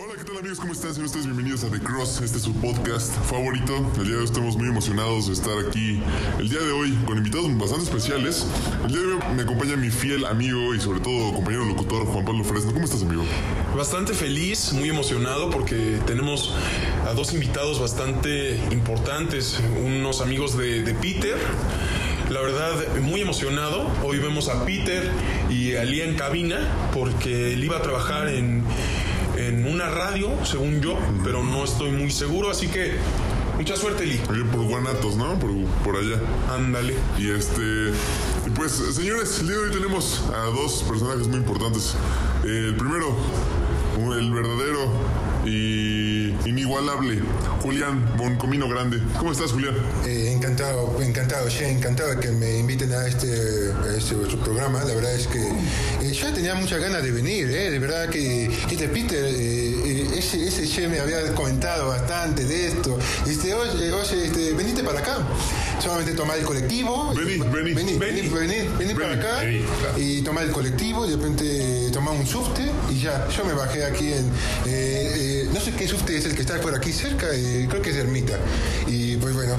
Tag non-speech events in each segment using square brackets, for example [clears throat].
Hola, ¿qué tal amigos? ¿Cómo están? Sean ustedes bienvenidos a The Cross. Este es su podcast favorito. El día de hoy estamos muy emocionados de estar aquí. El día de hoy con invitados bastante especiales. El día de hoy me acompaña mi fiel amigo y sobre todo compañero locutor Juan Pablo Fresno. ¿Cómo estás, amigo? Bastante feliz, muy emocionado porque tenemos a dos invitados bastante importantes, unos amigos de, de Peter. La verdad, muy emocionado. Hoy vemos a Peter y a Lía en cabina porque él iba a trabajar en, en una radio, según yo, pero no estoy muy seguro. Así que mucha suerte, Lee. Oye, por Guanatos, ¿no? Por, por allá. Ándale. Y este. y Pues, señores, el día de hoy tenemos a dos personajes muy importantes. El primero, el verdadero inigualable, Julián Boncomino Grande. ¿Cómo estás, Julián? Eh, encantado, encantado, encantado de que me inviten a este, a este programa. La verdad es que eh, ya tenía muchas ganas de venir, ¿eh? De verdad que este Peter, ese, ese Che me había comentado bastante de esto. Este, oye, oye este, venite para acá. Solamente tomar el colectivo. Vení, vení, vení, vení. vení, vení, para acá. Y tomar el colectivo, y de repente tomar un subte y ya. Yo me bajé aquí en. No sé qué subte es el que está por aquí cerca, eh, creo que es Ermita. Y pues bueno,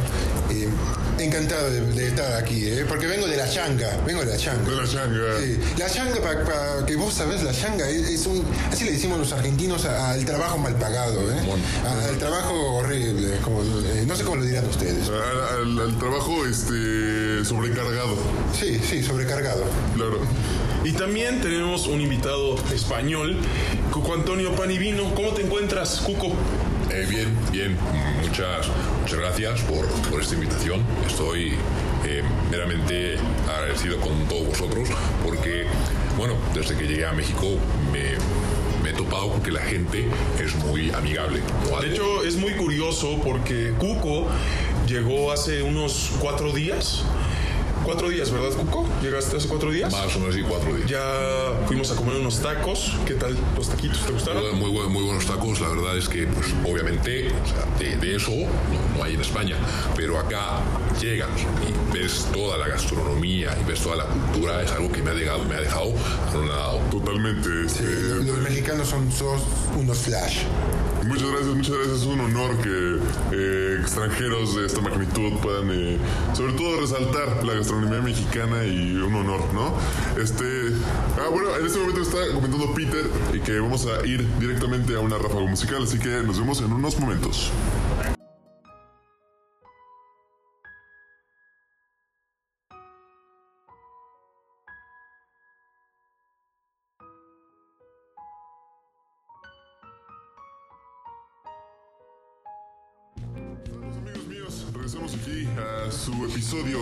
encantado de, de estar aquí, eh, porque vengo de la changa, vengo de la changa. De la changa. Sí, la changa, para que vos sabés, la changa es, es un. Así le decimos los argentinos al trabajo mal pagado, ¿eh? Bueno. Al trabajo horrible, como, eh, no sé cómo lo dirán ustedes. Al, al- al trabajo este sobrecargado. Sí, sí, sobrecargado. Claro. Y también tenemos un invitado español, Cuco Antonio Panivino. ¿Cómo te encuentras, Cuco? Eh, bien, bien. Muchas, muchas gracias por, por esta invitación. Estoy eh, meramente agradecido con todos vosotros porque, bueno, desde que llegué a México me, me he topado con que la gente es muy amigable. ¿no? De hecho, es muy curioso porque Cuco llegó hace unos cuatro días. Cuatro días, ¿verdad, Cuco? ¿Llegaste hace cuatro días? más o menos así cuatro días. Ya fuimos a comer unos tacos. ¿Qué tal los taquitos? ¿Te gustaron? Muy, buen- muy buenos tacos, la verdad es que, pues obviamente, o sea, de, de eso no, no hay en España, pero acá llegas y ves toda la gastronomía y ves toda la cultura, es algo que me ha, llegado, me ha dejado anonadado. Totalmente. este, Los mexicanos son todos unos flash. Muchas gracias, muchas gracias. Es un honor que eh, extranjeros de esta magnitud puedan, eh, sobre todo, resaltar la gastronomía mexicana y un honor, ¿no? Este. Ah, bueno, en este momento está comentando Peter y que vamos a ir directamente a una ráfaga musical, así que nos vemos en unos momentos. Episodio.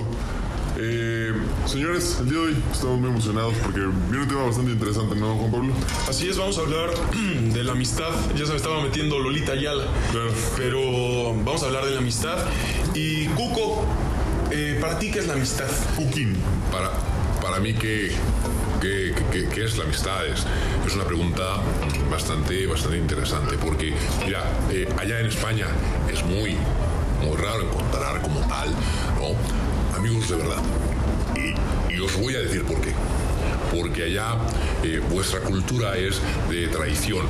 Eh, señores, el día de hoy estamos muy emocionados porque viene un tema bastante interesante, ¿no, Juan Pablo? Así es, vamos a hablar [clears throat] de la amistad. Ya se me estaba metiendo Lolita Ayala. Claro. Pero vamos a hablar de la amistad. Y Cuco, eh, ¿para ti qué es la amistad? Cooking. Para, para mí, ¿qué, qué, qué- qué es la amistad? Es, es una pregunta bastante, bastante interesante porque, mira, eh, allá en España es muy, muy raro encontrar como tal, ¿no? Amigos de verdad. Y, os voy a decir por qué. Porque allá eh, vuestra cultura es de traición.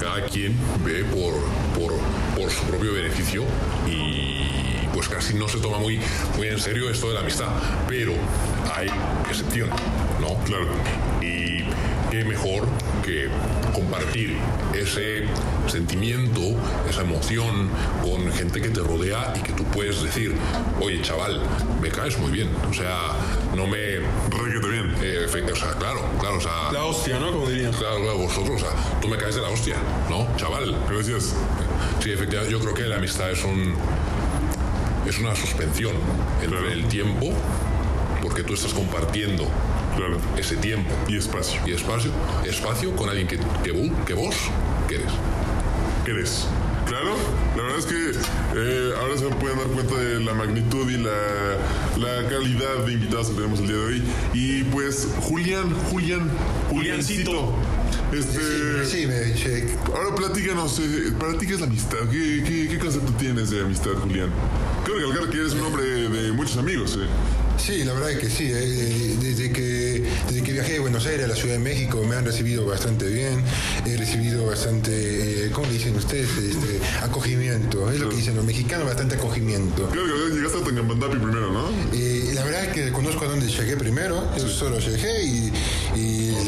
Cada quien ve por, por, por su propio beneficio y pues casi no se toma muy, muy en serio esto de la amistad. Pero hay excepciones, ¿no? Claro. Qué mejor que compartir ese sentimiento, esa emoción con gente que te rodea y que tú puedes decir, oye chaval, me caes muy bien. O sea, no me... Requete bien. eh, o sea, claro, claro, o sea... La hostia, ¿no? Como dirían. Claro, claro, vosotros, o sea, tú me caes de la hostia, ¿no? Chaval. Gracias. Sí, efectivamente, yo creo que la amistad es un... Es una suspensión Claro. el tiempo, porque tú estás compartiendo Claro. ese tiempo Y espacio. y espacio, espacio con alguien que, que, que vos querés. ¿Qué eres? Claro. La verdad es que eh, ahora se pueden dar cuenta de la magnitud y la, la calidad de invitados que tenemos el día de hoy. Y pues, Julián, Julián, Juliancito. Este, Sí, me che. Ahora platícanos, eh, ¿para ti qué es la amistad? ¿Qué, qué, qué concepto tienes de amistad, Julián? Creo que que eres un hombre de muchos amigos, ¿eh? Sí, la verdad es que sí. eh, desde que viajé de Buenos Aires a la Ciudad de México me han recibido bastante bien. He recibido bastante, eh, ¿cómo le dicen ustedes? Este, acogimiento. Es lo que dicen los mexicanos, bastante acogimiento. Creo que llegaste a Tangamandapio primero, ¿no? Eh, la verdad es que conozco a dónde llegué primero. Yo solo llegué y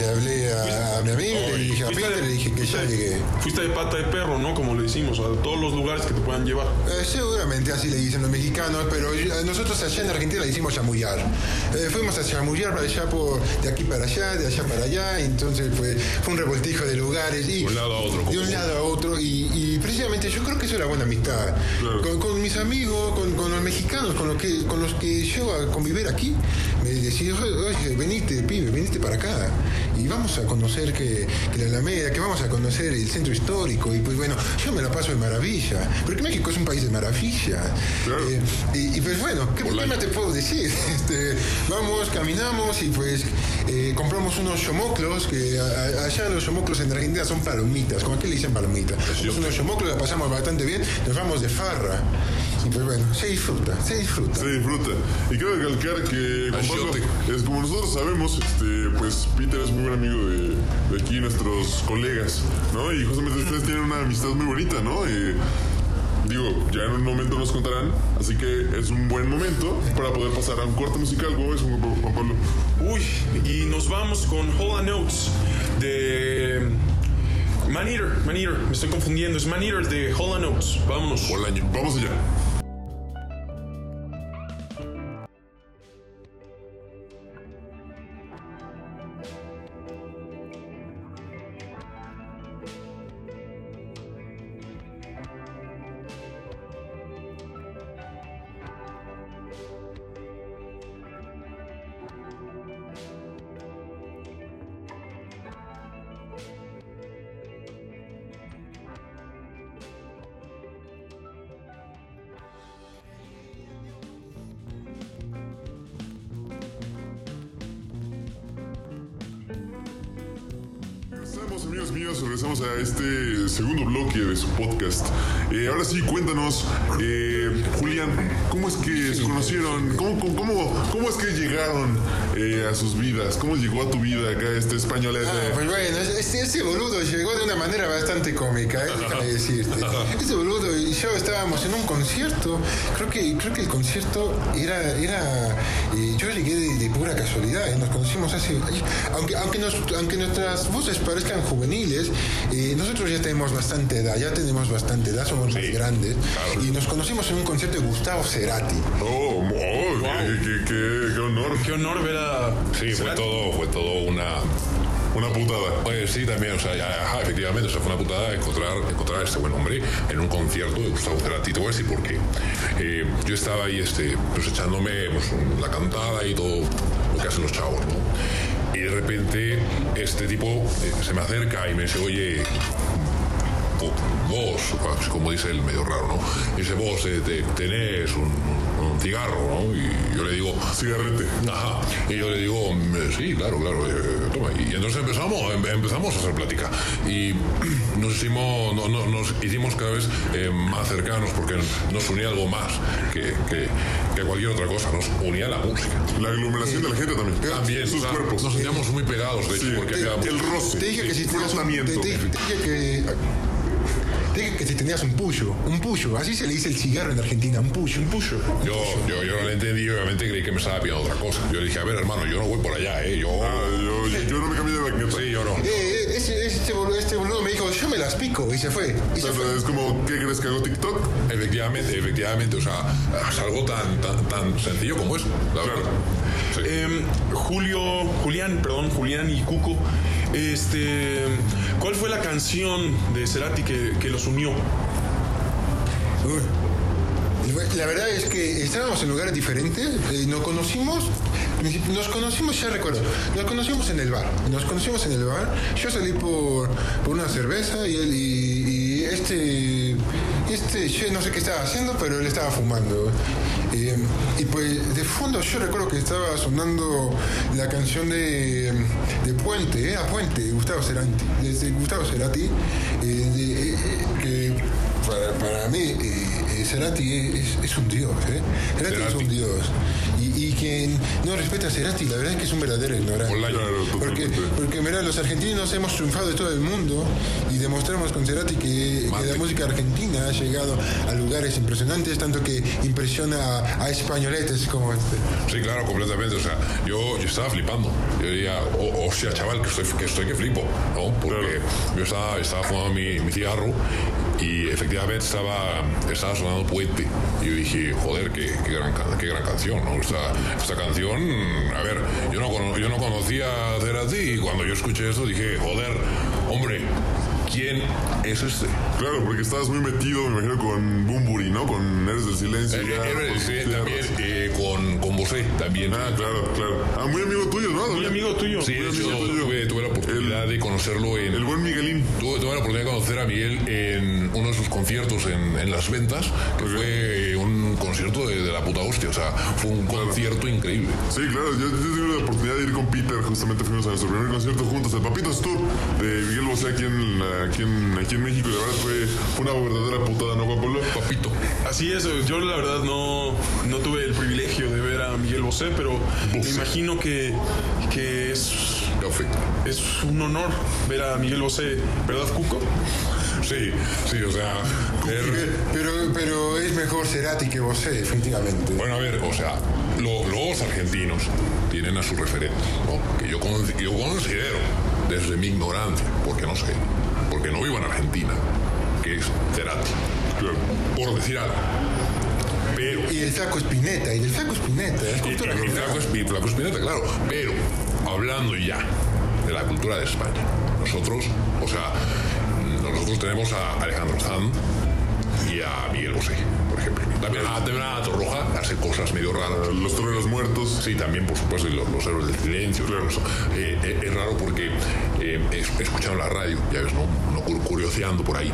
le hablé a, a mi le dije a Peter, de- le dije que ya llegué. Fuiste de pata de perro, ¿no? Como le decimos, a todos los lugares que te puedan llevar. Eh, seguramente así le dicen los mexicanos, pero yo- nosotros allá en Argentina le decimos chamullar. Eh, fuimos a chamullar para allá por, de aquí para allá, de allá para allá, entonces fue, fue un revoltijo de lugares. Y, De un lado a otro, De un lado a otro, y, y precisamente yo creo que eso es la buena amistad. Claro. Con, con mis amigos, con, con los mexicanos, con los, que, con los que llego a convivir aquí, me decían, oye, oye, venite, pibe, venite para acá. Y vamos a conocer que, que la Alameda, que vamos a conocer el centro histórico. Y pues bueno, yo me la paso de maravilla. Porque México es un país de maravilla. Claro. Eh, y, y, pues bueno, ¿qué, Hola. más te puedo decir? [laughs] Este, vamos, caminamos y pues eh, compramos unos chomoclos, que a- allá los chomoclos en Argentina son palomitas, como aquí le dicen palomitas. Compramos unos chomoclos, la pasamos bastante bien, nos vamos de farra. Y pues bueno, se disfruta, se disfruta. Se disfruta. Y quiero recalcar que, Juan Pablo, Achiote. es como nosotros sabemos, este, pues Peter es muy buen amigo de, de aquí, nuestros colegas, ¿no? Y justamente ustedes tienen una amistad muy bonita, ¿no? Y, digo, ya en un momento nos contarán, así que es un buen momento para poder pasar a un corte musical, ¿cómo ves, Juan Pablo? Uy, y nos vamos con Hola Notes de Man Eater, Man Eater, me estoy confundiendo, es Man Eater de Hola Notes. Vámonos. Hola. Vamos allá. Amigos míos, regresamos a este segundo bloque de su podcast. Eh, ahora sí, cuéntanos, eh, Julián, ¿cómo es que se conocieron? ¿Cómo, cómo, cómo, cómo es que llegaron eh, a sus vidas? ¿Cómo llegó a tu vida acá este español? Ah, pues bueno, este, este boludo llegó de una manera bastante cómica, ¿eh? déjame decirte. Este boludo y yo estábamos en un concierto, creo que, creo que el concierto era, era eh, yo llegué de, de pura casualidad, ¿eh? nos conocimos hace, aunque, aunque, nos- aunque nuestras voces parezcan juveniles, eh, nosotros ya tenemos bastante edad, ya tenemos bastante edad, somos más grandes, y nos conocimos en un concierto de Gustavo Cerati. Oh, oh, qué, qué- qué- qué honor, Qué honor ver a... Sí, fue todo, fue todo una. Una putada. Pues sí, también, o sea, ya, ajá, efectivamente, o sea, fue una putada encontrar, encontrar a este buen hombre en un concierto de Gustavo Cerati. Te voy a decir por qué. Eh, yo estaba ahí, este, pues echándome pues, la cantada y todo lo que hacen los chavos, ¿no? Y de repente, este tipo eh, se me acerca y me dice, oye, vo- vos, como dice él, medio raro, ¿no? Dice, vos eh, te- tenés un, un cigarro, ¿no? Y yo le digo, Cigarrete. Ajá. Y yo le digo, "Mm, sí, claro, claro, eh, toma. Y entonces empezamos, em- empezamos a hacer plática. Y [clears throat] nos hicimos, no- no- nos hicimos cada vez eh, más cercanos porque nos unía algo más que, que- que cualquier otra cosa. Nos unía la música. La aglomeración de la gente también. También, sus o sea, cuerpos. nos sentíamos muy pegados, de hecho, Sí, porque el- hacíamos- el roce. Te dije que si un, te, te- te dije que te dije que si tenías un puyo, un puyo, así se le dice el cigarro en Argentina, un puyo, un puyo. Yo, yo, yo no lo entendí obviamente creí que me estaba pidiendo otra cosa. Yo le dije, a ver, hermano, yo no voy por allá, ¿eh? Yo... Ah, yo, yo no me cambié de baqueta. Sí, yo no. Eh, eh, ese, este, boludo, este boludo me dijo, yo me las pico, y se fue. Y O se sea, fue. es como, ¿qué crees que hago TikTok? Efectivamente, efectivamente, o sea, es algo tan, tan, tan sencillo como eso, la Claro. verdad. Sí. Em, Julio, Julián, perdón, Julián y Cuco, este, ¿cuál fue la canción de Cerati que, que los unió? La verdad es que estábamos en lugares diferentes, eh, nos conocimos, nos conocimos, ya recuerdo, nos conocimos en el bar, nos conocimos en el bar, yo salí por, una cerveza y él, y este, este, yo no sé qué estaba haciendo, pero él estaba fumando. Eh, y pues de fondo yo recuerdo que estaba sonando la canción de, de Puente, era Puente, Gustavo Cerati, de Gustavo Cerati, eh, de- eh, que para, para mí eh, eh, Cerati es, es un dios, ¿eh? Cerati, es Cerati. un dios. Y, y quien no respeta a Cerati, la verdad es que es un verdadero ignorante. Claro, Porque, porque mira, los argentinos hemos triunfado de todo el mundo y demostramos con Cerati que, que la música argentina ha llegado a lugares impresionantes, tanto que impresiona a, a españoletes como este. Sí, claro, completamente. O sea, yo, yo estaba flipando. Yo diría, oh, hostia, chaval, que estoy que, estoy que flipo, ¿no? Porque yo estaba, estaba fumando mi, mi cigarro y efectivamente estaba, estaba sonando Puente. Y yo dije, joder, qué, qué, gran, qué gran canción, ¿no? Esta, esta canción, a ver, yo no, yo no conocía a Cerati y cuando yo escuché esto dije, joder, hombre, ¿quién es este? Claro, porque estabas muy metido, me imagino, con Bumburi, ¿no? Con Eres del Silencio. Eh, ya, eh, con- sí, ya, también eh, con, con Bosé, también. Ah, claro, claro. Ah, muy amigo tuyo, ¿no? Muy amigo tuyo. Sí, de hecho, tuve, tuve la oportunidad de conocerlo en... El buen Miguelín. Tuve, tuve la oportunidad de conocer a Miguel en uno de sus conciertos en, en Las Ventas, que fue un concierto de, de la puta hostia. O sea, fue un concierto increíble. Sí, claro, yo, yo tuve la oportunidad de ir con Peter, justamente fuimos a nuestro primer concierto juntos, el Papitos Tour de Miguel Bosé aquí en, la- aquí en, aquí en México, la verdad fue una verdadera putada, ¿no, Pablo? Papito. Así es, yo la verdad no, no tuve el privilegio de ver a Miguel Bosé, pero me Bosé. imagino que, que es, Café. es un honor ver a Miguel Bosé, ¿verdad, Cuco? Sí, sí, o sea... ver- Pero, pero es mejor Cerati que Bosé, definitivamente. Bueno, a ver, o sea, lo- los argentinos tienen a su referente, ¿no? Que yo, con- yo considero, desde mi ignorancia, porque no sé, porque no vivo en Argentina, que es Cerati. Claro. Por decir algo. Pero... Y el flaco Spinetta, y del flaco Spinetta, Y, Espi- Flaco Espineta, claro. Pero, hablando ya de la cultura de España, nosotros, o sea, nosotros tenemos a Alejandro Sanz y a Miguel Bosé, por ejemplo. También a Temera Torroja hace cosas medio raras. Los toreros muertos. Sí, también, por supuesto, y los, los héroes del silencio. todo eso. Eh, eh, es raro porque eh, he escuchado la radio, ya ves, ¿no? no cur- curioseando por ahí.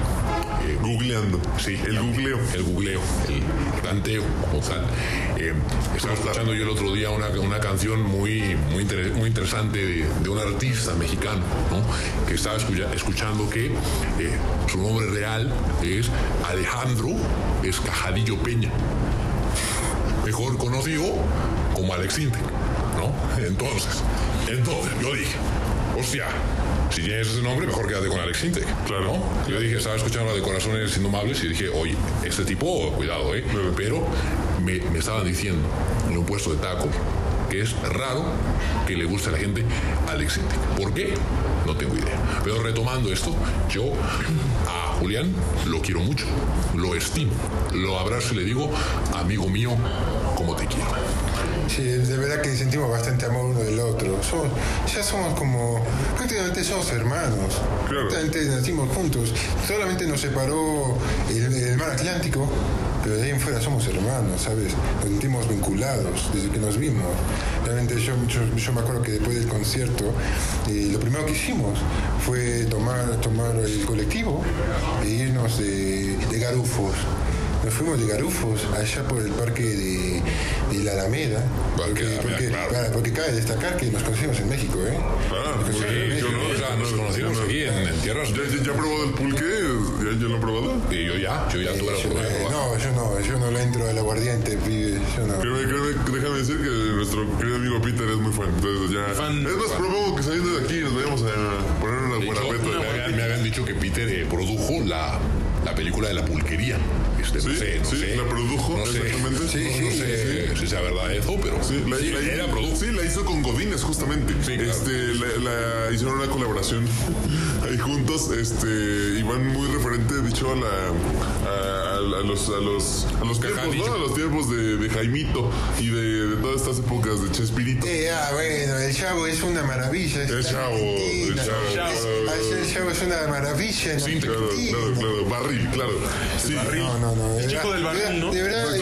Eh, Googleando. Sí, El googleo. El googleo, el planteo como tal. Estaba escuchando yo el otro día una, una canción muy, muy, inter- muy interesante de, de un artista mexicano, ¿no? Que estaba escucha- escuchando que su nombre real es Alejandro Escajadillo Peña. Mejor conocido como Alex Intec, ¿no? Entonces, entonces yo dije, hostia, si tienes ese nombre, mejor quédate con Alex Intec. Claro. ¿no? Yo dije, estaba escuchando la de Corazones Indomables y dije, oye, este tipo, cuidado, ¿eh? Pero me, me estaban diciendo en un puesto de tacos que es raro que le guste a la gente Alex Intec. ¿Por qué? No tengo idea. Pero retomando esto, yo a Julián lo quiero mucho, lo estimo, lo abrazo y le digo, amigo mío, como te quiero. Sí, de verdad que sentimos bastante amor uno del otro. Somos- ya somos como, prácticamente somos hermanos. Claro. Prácticamente nacimos juntos. Solamente nos separó el, el mar Atlántico, pero de ahí en fuera somos hermanos, ¿sabes? Nos sentimos vinculados desde que nos vimos. Realmente yo, yo, yo me acuerdo que después del concierto, eh, lo primero que hicimos fue tomar, tomar el colectivo e irnos de, de garufos. Nos fuimos de Garufos allá por el parque de, de la Alameda. Porque, la Alameda, porque, claro. claro, porque cabe destacar que nos conocimos en México, ¿eh? Ah, Nos conocimos en. México. Yo no, sea, nos conocimos no. aquí en, en tierras. ¿Ya, ya, ya ha probado el pulque? ¿Ya, ya lo ha probado? Y yo ya, yo ya tuve la oportunidad eh, no, yo no, yo no le entro al aguardiente, pibe, yo no. Déjame decir que nuestro querido amigo Peter es muy fan. Entonces ya. Fan. es más, propongo que saliendo de aquí nos vayamos a poner una me, habían, me habían dicho que Peter eh, produjo la, la película de la pulquería. Este, no Sí, sé, no sí, sé. la produjo, no sé, exactamente. Sí, no sí, sé si sea verdad eso, pero Sí, la, sí, la- era produjo. sí, la hizo con Godínez justamente. Sí, claro. este, la, la- hicieron una colaboración ahí juntos, este, y van muy referente, dicho, a la a, a- los a los a los tiempos. ¿no? A los tiempos de, de Jaimito y de, de todas estas épocas de Chespirito. Eh, ah, bueno, el chavo es una maravilla. El está en Chavo, el. Chavo, Es- claro. el chavo es una maravilla. en Sí, Claro, claro, claro. Barril, claro. Sí. No, no, no. de El chico del barril, de verdad- ¿no? De verdad,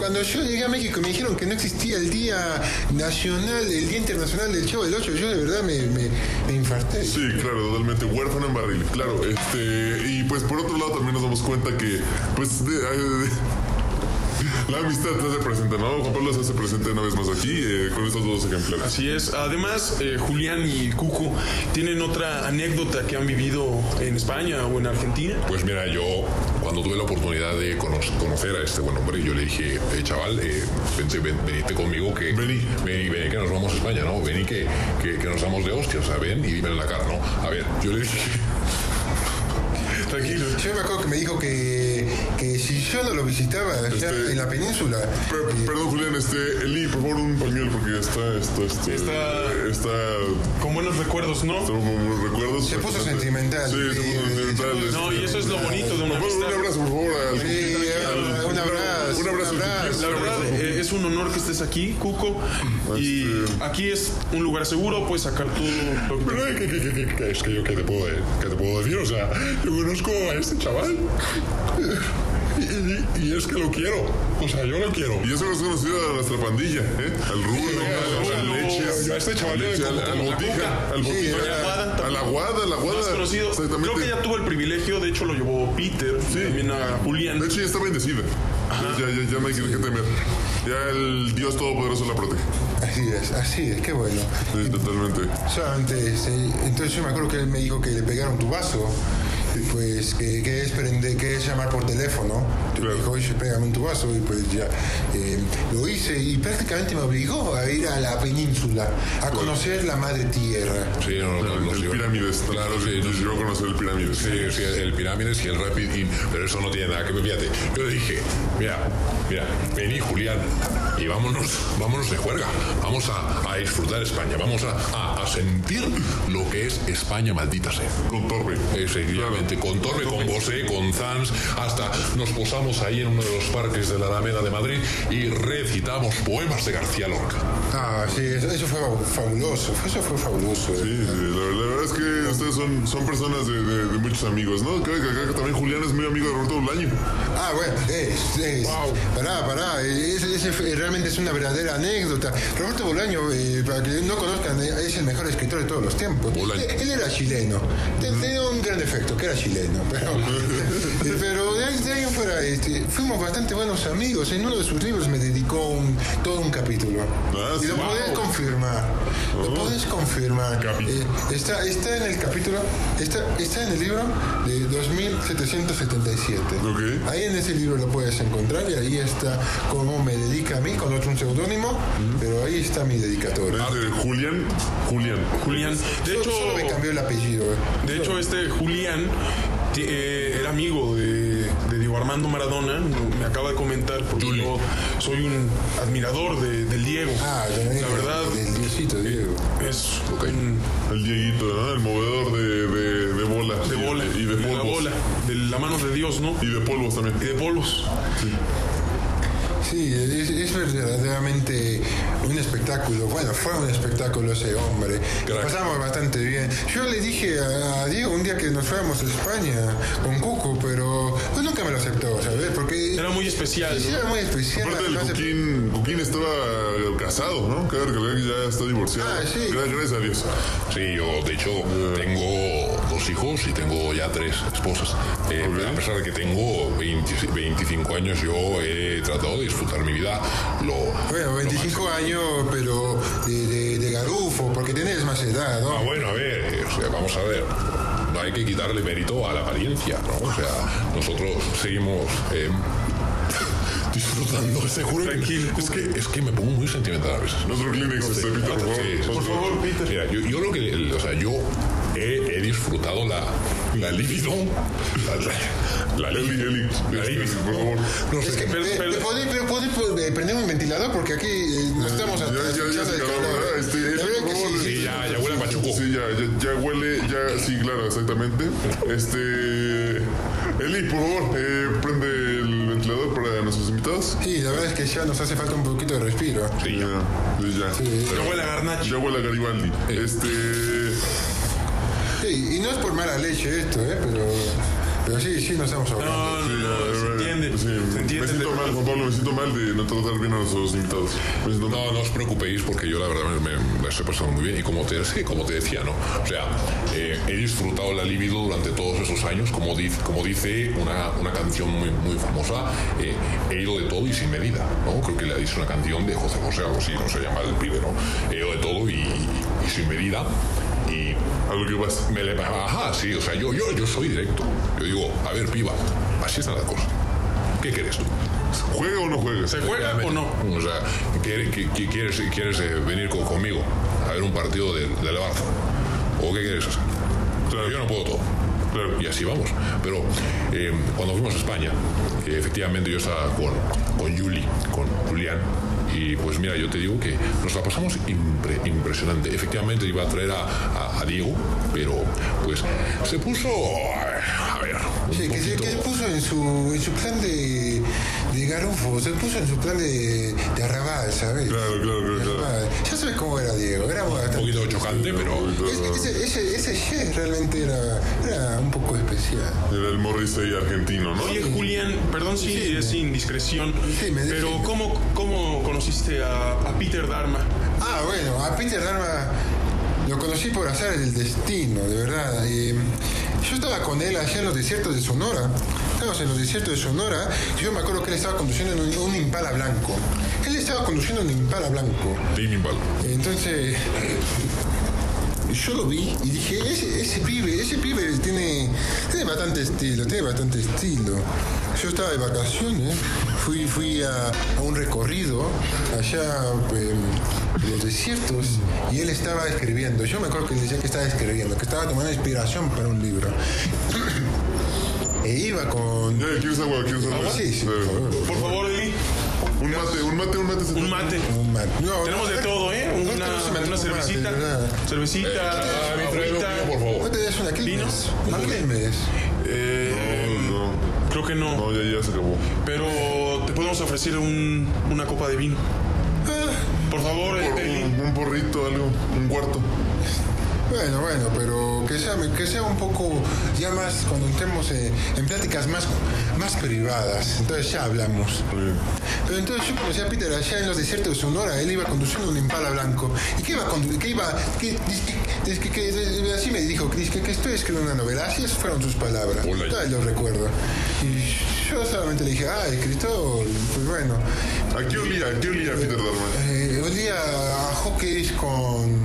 cuando yo llegué a México me dijeron que no existía el Día Nacional, el Día Internacional del Chavo del Ocho, yo de verdad me, me, me infarté. Sí, claro, totalmente. Huérfano en barril, claro. Este, y pues por otro lado también nos damos cuenta que, pues, de- de- [laughs] la amistad se hace presente, ¿no? Juan Pablo se hace presente una vez más aquí eh, con estos dos ejemplares. Así es. Además, eh, Julián y Cuco tienen otra anécdota que han vivido en España o en Argentina. Pues mira, yo cuando tuve la oportunidad de cono- conocer a este buen hombre, yo le dije, eh, chaval, eh, vente, ven- venite conmigo que Vení. vení, vení, que nos vamos a España, ¿no? Vení que, que, que nos damos de hostias, o sea, ven y dime en la cara, ¿no? A ver, yo le dije. Yo me acuerdo que me dijo que, que si yo no lo visitaba allá Este- en la península, Per- eh, perdón, Julián, este, Eli, por favor, un pañuelo porque está, esto, esto, Está- está, Con buenos recuerdos, ¿no? Tengo como recuerdos. Se puso sentimental. Sí, se puso sentimental. No, y eso es lo bonito de una un abrazo, por favor. al- Sí, al- un abrazo, abrazo. un abrazo. La verdad, eh, es un honor que estés aquí, Cuco. Y Este- aquí es un lugar seguro, puedes sacar todo lo que eh, ¿qué, qué, qué, qué, qué- es que yo qué te puedo, eh, qué te puedo decir, o sea, yo conozco a este chaval y, es que lo quiero, o sea, yo lo quiero. Y eso nos conocido a nuestra pandilla, ¿eh? Al Rulo, al al Leche, a este chaval al Botija, al Botija, a la Guada, a la Guada. conocido. Exactamente. Creo que ya tuvo el privilegio, de hecho lo llevó Peter, también a Julián. De hecho, ya está bendecida. Ya, ya, ya no hay que, temer. Ya el Dios Todopoderoso la protege. así es, así es, qué bueno. Sí, totalmente. Solamente, sí, entonces yo me acuerdo que él me dijo que le pegaron tu vaso, pues que, que es prender, que es llamar por teléfono. Te Claro. dijo, oye, pégame en tu vaso, y pues ya eh, lo hice y prácticamente me obligó a ir a la península, a conocer la madre tierra. Sí, no, no, no, el sí, Pirámides. Claro, sí, Nos sí, llevó a conocer el Pirámides. Sí, sí, el Pirámides y el Rapid Inn, pero eso no tiene nada que ver, fíjate. Yo le dije, mira, mira, vení Julián y vámonos, vámonos de juerga. Vamos a, a disfrutar España, vamos a, a- a sentir lo que es España maldita sea. Con Torbe. Efectivamente, con Torre, con Bosé, con Zans, hasta nos posamos ahí en uno de los parques de la Alameda de Madrid y recitamos poemas de García Lorca. Ah, sí, eso, eso fue fabuloso, eso fue fabuloso. Sí, sí, la, la verdad es que ustedes son, son personas de, de- de muchos amigos, ¿no? Creo que acá también Julián es muy amigo de Roberto Bolaño. Ah, bueno, es, es. Pará, pará, ese, ese fue- realmente es una verdadera anécdota. Roberto Bolaño, eh, para que no conozcan, eh, es el mejor escritor de todos los tiempos. Bolaño. Él, él era chileno, Te- tenía un gran defecto, que era chileno, pero, [laughs] pero de ahí, de ahí en fuera este, fuimos bastante buenos amigos. En uno de sus libros me dedicó un, todo un capítulo. Ah, y lo sí. podés Wow. confirmar, lo podés confirmar. Eh, está, está en el capítulo, está, está en el libro de 2777. Ok. Ahí en ese libro lo puedes encontrar y ahí está cómo me dedica a mí con otro un seudónimo, pero ahí está mi dedicatoria. Es de Julián, Julián. Julián. De hecho, solo me cambió el apellido. eh. de hecho este Julián eh, era amigo de, de Diego Armando Maradona. Me acaba de comentar porque yo soy un admirador de- del Diego. Ah, también La verdad del diosito Diego. es un- El Dieguito, ¿no? El movedor de, de, de bola. de bola, Y de la polvos. bola, de la mano de Dios, ¿no? Y de polvos también. Y de polvos. Sí, es, es verdaderamente un espectáculo. Bueno, fue un espectáculo ese hombre. Lo Crack. pasamos bastante bien. Yo le dije a, Diego un día que nos fuéramos a España con Cuco, pero pues nunca me lo aceptó, ¿sabes? Porque Era muy especial, Sí, ¿no? era muy especial. Aparte el además de- Cuquín, Cuquín estaba casado, ¿no? Recalcar que ya está divorciado. Ah, sí. Gra- Gracias a Dios. Sí, yo de hecho tengo dos hijos y tengo ya tres esposas. Eh, A pesar de que tengo 20 25 años, yo he tratado de disfrutar mi vida lo... Bueno, 25 años, pero de, de- de garufo, porque tenés más edad, ¿no? Ah, bueno, a ver, eh, o sea, vamos a ver. No hay que quitarle mérito a la apariencia, ¿no? O sea, nosotros seguimos eh, [laughs] disfrutando. [laughs] Te juro que Tranquilo. es que es que me pongo muy sentimental a veces. Otro Kleenex, este, Peter, por Por favor, Peter. Mira, yo, yo lo que, o sea, yo disfrutado la, la libido. La, la, la Eli, libido. Eli, La este, libido. por favor. No Es sé, eh, pero- ¿podés, pero podés, eh, prender un ventilador? Porque aquí eh, no estamos Ya, ya, ya. Este, ya, huele a pachuco. Sí, ya, ya, ya huele, ya, sí, claro, exactamente. Este. Eli, por favor, eh, prende el ventilador para nuestros invitados. Sí, la verdad es que ya nos hace falta un poquito de respiro. Sí, ya. Sí, ya. Ya huele a garnacho. Ya huele a Garibaldi. Este. Y no es por mala leche esto, ¿eh? Pero Pero sí, sí, nos estamos hablando. No, no, Sí, no, se entiende. sí, se entiende. me siento mal, Juan Pablo, me siento mal de no tratar bien a nuestros invitados. Me siento mal. No, no os preocupéis porque yo la verdad me, me, me estoy pasando muy bien y como te, sí, como te decía, ¿no? O sea, eh, he disfrutado la libido durante todos esos años, como, dice, como dice una, una canción muy, muy famosa, eh, he ido de todo y sin medida, ¿no? Creo que le ha dicho una canción de José José, algo así, no se llama el pibe, ¿no? He ido de todo y, y sin medida y A lo que vas. me le ajá, sí, o sea, yo, yo, yo soy directo. Yo digo, a ver, piba, así está la cosa. ¿Qué quieres tú? ¿Juega o no juega? ¿Se juega o no? O sea, ¿quieres, quieres, quieres eh, venir co- conmigo a ver un partido del, del Barça? ¿O qué quieres hacer? Yo no puedo todo. Claro. Y así vamos. Pero eh, cuando fuimos a España, eh, efectivamente yo estaba con, con Juli, con Julián, y pues mira, yo te digo que nos la pasamos impre- impresionante. Efectivamente iba a traer a, a- a Diego, pero pues se puso... A ver... Sí, que se, poquito- que se puso en su, en su plan de, de garufo, se puso en su plan de, de arrabal, ¿sabes? Claro, claro, claro. Ya sabes cómo era Diego, era un bastante... poquito chocante, pero... Ese, ese, ese realmente era, era un poco especial. Era el Morrissey argentino, ¿no? Oye, Julián, perdón si es indiscreción, Sí, me- pero sí. ¿cómo, ¿cómo conociste a, a Peter Dharma? Ah, bueno, a Peter Dharma lo conocí por azar del destino, de verdad. Eh, yo estaba con él allá en los desiertos de Sonora. Estábamos en los desiertos de Sonora y yo me acuerdo que él estaba conduciendo un, un Impala blanco. Él estaba conduciendo un Impala blanco. Impala. Entonces, yo lo vi y dije, ese, ese pibe, ese pibe tiene, tiene bastante estilo, tiene bastante estilo. Yo estaba de vacaciones, fui, fui a, a un recorrido allá eh, en los desiertos y él estaba escribiendo. Yo me acuerdo que él decía que estaba escribiendo, que estaba tomando inspiración para un libro. [clears throat] e iba con... Ya, ¿Quieres agua? ¿Quieres agua? Sí, sí, por favor. Por favor, Eli, Un mate, un mate, un mate. un te- mate. Un no, Tenemos no, de todo, ¿eh? no, Una, no cervecita, cervecita, trae agüita. por ¿No favor. te das una ¿Vino? Quilmes? Una Mándame. Quilmes. Eh, No, creo que no, no, ya, ya se acabó. pero te podemos ofrecer un, una copa de vino. Por favor, Por- Eli. un, un porrito, algo, un cuarto. Bueno, bueno, pero que sea, que sea un poco ya más cuando entremos eh, en pláticas más, más privadas. Entonces ya hablamos. Pero entonces yo conocí a Peter allá en los desiertos de Sonora. Él iba conduciendo un impala blanco. ¿Y qué iba condu- qué iba? qué- que- que- así me dijo, que, que estoy escribiendo una novela. Así fueron sus palabras. Todavía lo recuerdo. Y yo solamente le dije, ah, escritor. Pues bueno. ¿A qué olía? ¿A qué olía Peter Darman? Eh, olía a hockey con,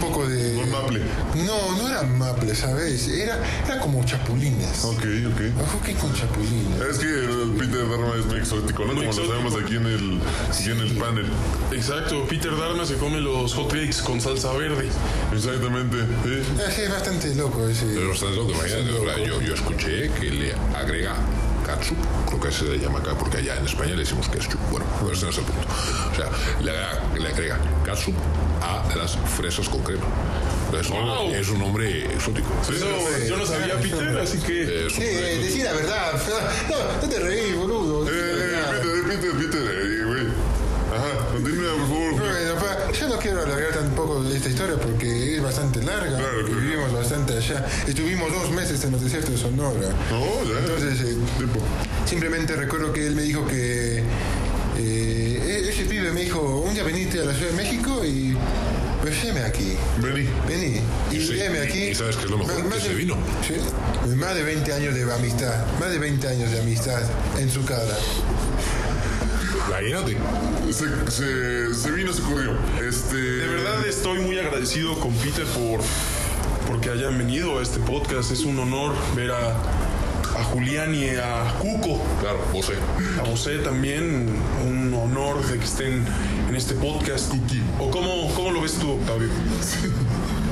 poco de... Maple. No, no era maple, ¿sabes? Era, era como chapulines. Ok, ok. A hockey con chapulines. Es que el Peter Darman es muy exótico, ¿no? Muy Como exótico. lo sabemos aquí en el, aquí en el panel. Exacto, Peter Dharma se come los hot cakes con salsa verde. Exactamente. Sí. Ah, sí, es bastante loco ese. Pero bastante loco, imagínate, yo, yo escuché que le agrega katsup, creo que se le llama acá, porque allá en España le decimos ketchup. Bueno, pues ese no es el punto. O sea, le le agrega katsup a las fresas con crema. Entonces, Wow. es un nombre exótico. Eso yo no sabía, Peter, así que... Es Sí, eh, la verdad. [laughs] No, no te reís, boludo. Eh, eh. Peter, Peter, Peter, eh, güey. Ajá, continúa, por favor. Yo no quiero alargar tampoco esta historia porque es bastante larga. Claro, vivimos bastante allá. Estuvimos dos meses en los desiertos de Sonora. Ya. Entonces, eh. Simplemente recuerdo que él me dijo que eh, ese pibe me dijo, un día veniste a la Ciudad de México y pues aquí. Vení. Vení. Y Sí, aquí. y sabes qué es lo mejor, que se vino. Sí, más de 20 años de amistad. Más de 20 años de amistad en su cara. Imagínate. Se, se, se vino, se corrió. Este. De verdad estoy muy agradecido con Peter por porque hayan venido a este podcast. Es un honor ver a, a Julián y a Cuco. Claro, José. A José también, un honor de que estén en este podcast. ¿O cómo, cómo lo ves tú, Octavio? [laughs]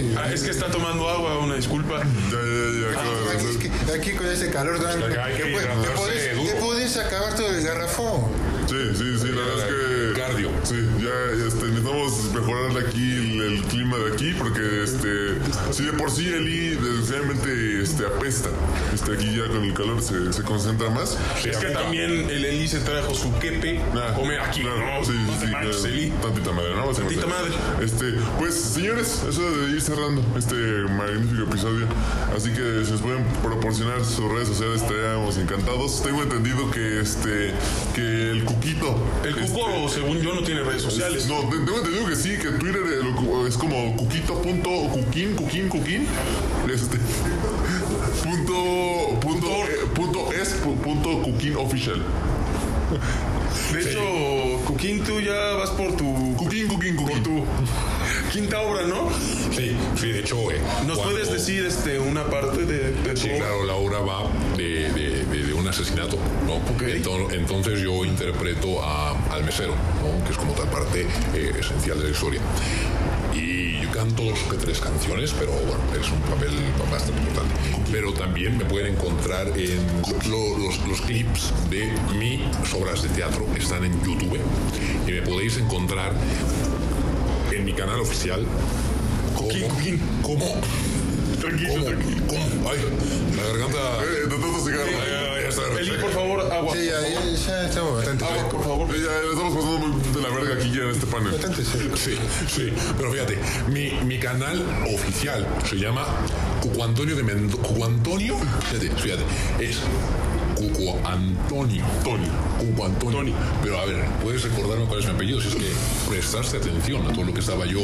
Sí. Ah, es que está tomando agua, una disculpa. Ya, ya, ya, Aquí, acaba de aquí- con ese calor tan... Acá hay que te, puedes- te puedes acabar todo el garrafón. Sí, sí, sí, la verdad es que. Cardio. Sí, ya este, necesitamos mejorar aquí el, el clima de aquí porque este Si de por sí Eli desgraciadamente este, apesta, este, aquí ya con el calor se, se concentra más. Es que también el Eli se trajo su quepe. Ah, Come aquí, claro, ¿no? Sí, sí, manches, claro. Eli. Tantita madre, ¿no? Tantita madre. Este, pues, señores, eso de ir cerrando este magnífico episodio. Así que si nos pueden proporcionar sus redes sociales, estaríamos encantados. Tengo entendido que este, que el Cuquito. El este, Cuco, según yo, no tiene redes sociales. no, te- tengo entendido que sí, que Twitter lo- es como cuquito.cuquín, cuquín, cuquín. Este. Punto. Punto. eh, punto es. pu- Punto cuquín official. De hecho, Cuquín, tú ya vas por tu, Cuquín, cuquín, por cuquín. tu quinta obra, ¿no? Sí, sí, de hecho, eh, ¿Nos cuando- puedes decir este, una parte de, de Sí, claro, la obra va de, de- un asesinato, ¿no? Ento- Entonces, yo interpreto a- al mesero, ¿no? Que es como tal parte eh, esencial de la historia. Canto dos que tres canciones, pero bueno, es un papel bastante importante. Pero también me pueden encontrar en lo- los, los clips de mis obras de teatro, están en YouTube. Y me podéis encontrar en mi canal oficial. Como- como Tranquilo, ¿Cómo? tranquilo. ¿Cómo? Ay, la garganta. Eh, de tanto cigarro. Está. Eli, por favor, agua. Sí, ya, ya, ya estamos bastante Agua, por favor. Ya, estamos pasando muy de la verga aquí ya en este panel. Bastante secos. Sí, sí, pero fíjate, mi, mi canal oficial se llama Cuco Antonio de Mendoza. Cuco Antonio, fíjate, fíjate, es Cuco Antonio. Tony. Cuco Antonio. Tony. Pero a ver, ¿puedes recordarme cuál es mi apellido? Si es que prestaste atención a todo lo que estaba yo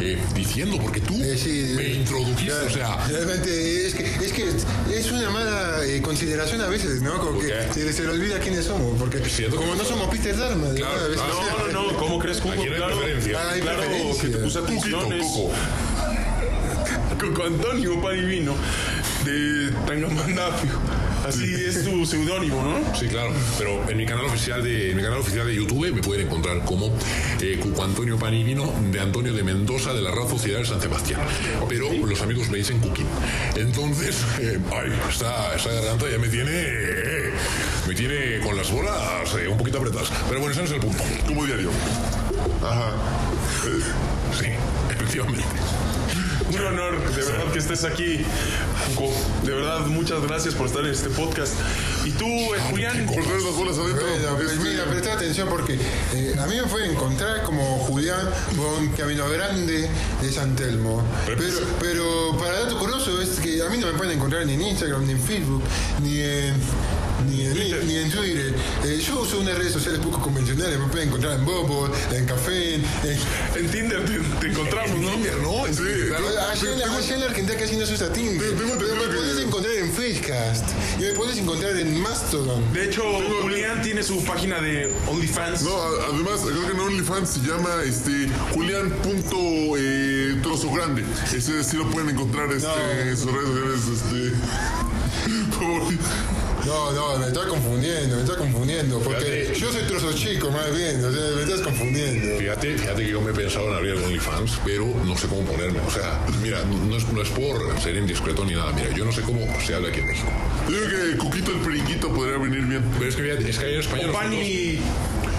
eh, diciendo, porque tú Eh, sí, me eh, introdujiste, ya, o sea, Realmente es que, es que es una mala eh, consideración a veces, ¿no? Como que se, se le olvida quiénes somos, porque Siento como no somos Peter Dharma, ¿no? Claro, A veces- claro. [laughs] No, no, no, ¿cómo crees, Cuco? Aquí no hay Claro, preferencia. Hay claro que te puse. Cuco. [laughs] Cuco Antonio Pan y Vino de Tangamandapio. Así es tu seudónimo, ¿no? Sí, claro, pero en mi canal oficial de en mi canal oficial de YouTube me pueden encontrar como eh, Cuco Antonio Panivino de Antonio de Mendoza de la Real Sociedad de San Sebastián. Pero los amigos me dicen Cuquín. Entonces, eh, ay, esta, esta garganta ya me tiene eh, me tiene con las bolas eh, un poquito apretadas. Pero bueno, ese no es el punto. Como diario. Ajá. Sí, efectivamente. Un honor, de verdad, que estés aquí. De verdad, muchas gracias por estar en este podcast. Y tú, eh, Julián, Por tener las bolas adentro. Pues mira, presta atención porque eh, a mí me pueden encontrar como Julián Bon Camino Grande de San Telmo. Pero, pero para dato curioso es que a mí no me pueden encontrar ni en Instagram, ni en Facebook, ni en, ni en, ni en Twitter. Eh, yo uso unas redes sociales poco convencionales, me pueden encontrar en Bobo, en Café, en... en Tinder te, te encontramos, ¿no? ¿no? Sí, claro. Allá en, la, allá en la Argentina casi no se usa Tinder. Pero me puedes encontrar en Facecast y me puedes encontrar en Mastodon. De hecho, Julián tiene su página de OnlyFans. No, además, creo que en OnlyFans se llama este Julián punto, eh, trozo grande. Ese sí lo pueden encontrar este, en sus redes sociales. Este. [laughs] No, no, me estás confundiendo, me estás confundiendo. Porque Fíjate. yo soy trozo chico, más bien, o sea, me estás confundiendo. Fíjate, fíjate que yo me he pensado en abrir el OnlyFans, pero no sé cómo ponerme. O sea, mira, no es, no es por ser indiscreto ni nada. Mira, yo no sé cómo se habla aquí en México. Yo digo que Cuquito el periquito podría venir bien. Pero es que, fíjate, es que allá en España nosotros... Pani.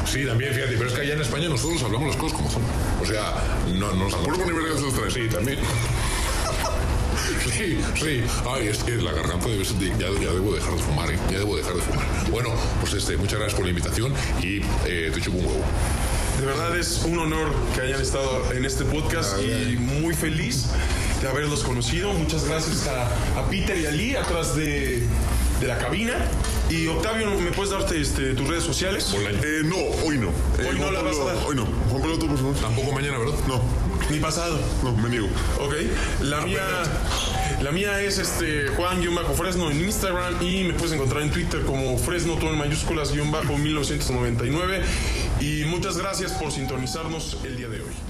Sí, también, fíjate, pero es que allá en España nosotros hablamos las cosas como son. O sea, no, no nos Puro ni vergas los traes. Sí, también. Sí, sí. Ay, es que la garganta debe ser de- ya, ya debo dejar de fumar, ¿eh? Ya debo dejar de fumar. Bueno, pues este, muchas gracias por la invitación y eh, te chupo un huevo. De verdad es un honor que hayan estado en este podcast y muy feliz de haberlos conocido. Muchas gracias a, a Peter y a Lee atrás de, de la cabina. Y Octavio, ¿me puedes darte este, tus redes sociales? Eh, no, hoy no. Eh, Hoy no Juan la vas a dar. Hoy no. Juan Pablo, tú, por favor. Tampoco mañana, ¿verdad? No, Mi pasado. no, me niego. Ok. La mía, la mía es este Juan-Fresno en Instagram y me puedes encontrar en Twitter como Fresno todo en mayúsculas guion bajo 1999. Y muchas gracias por sintonizarnos el día de hoy.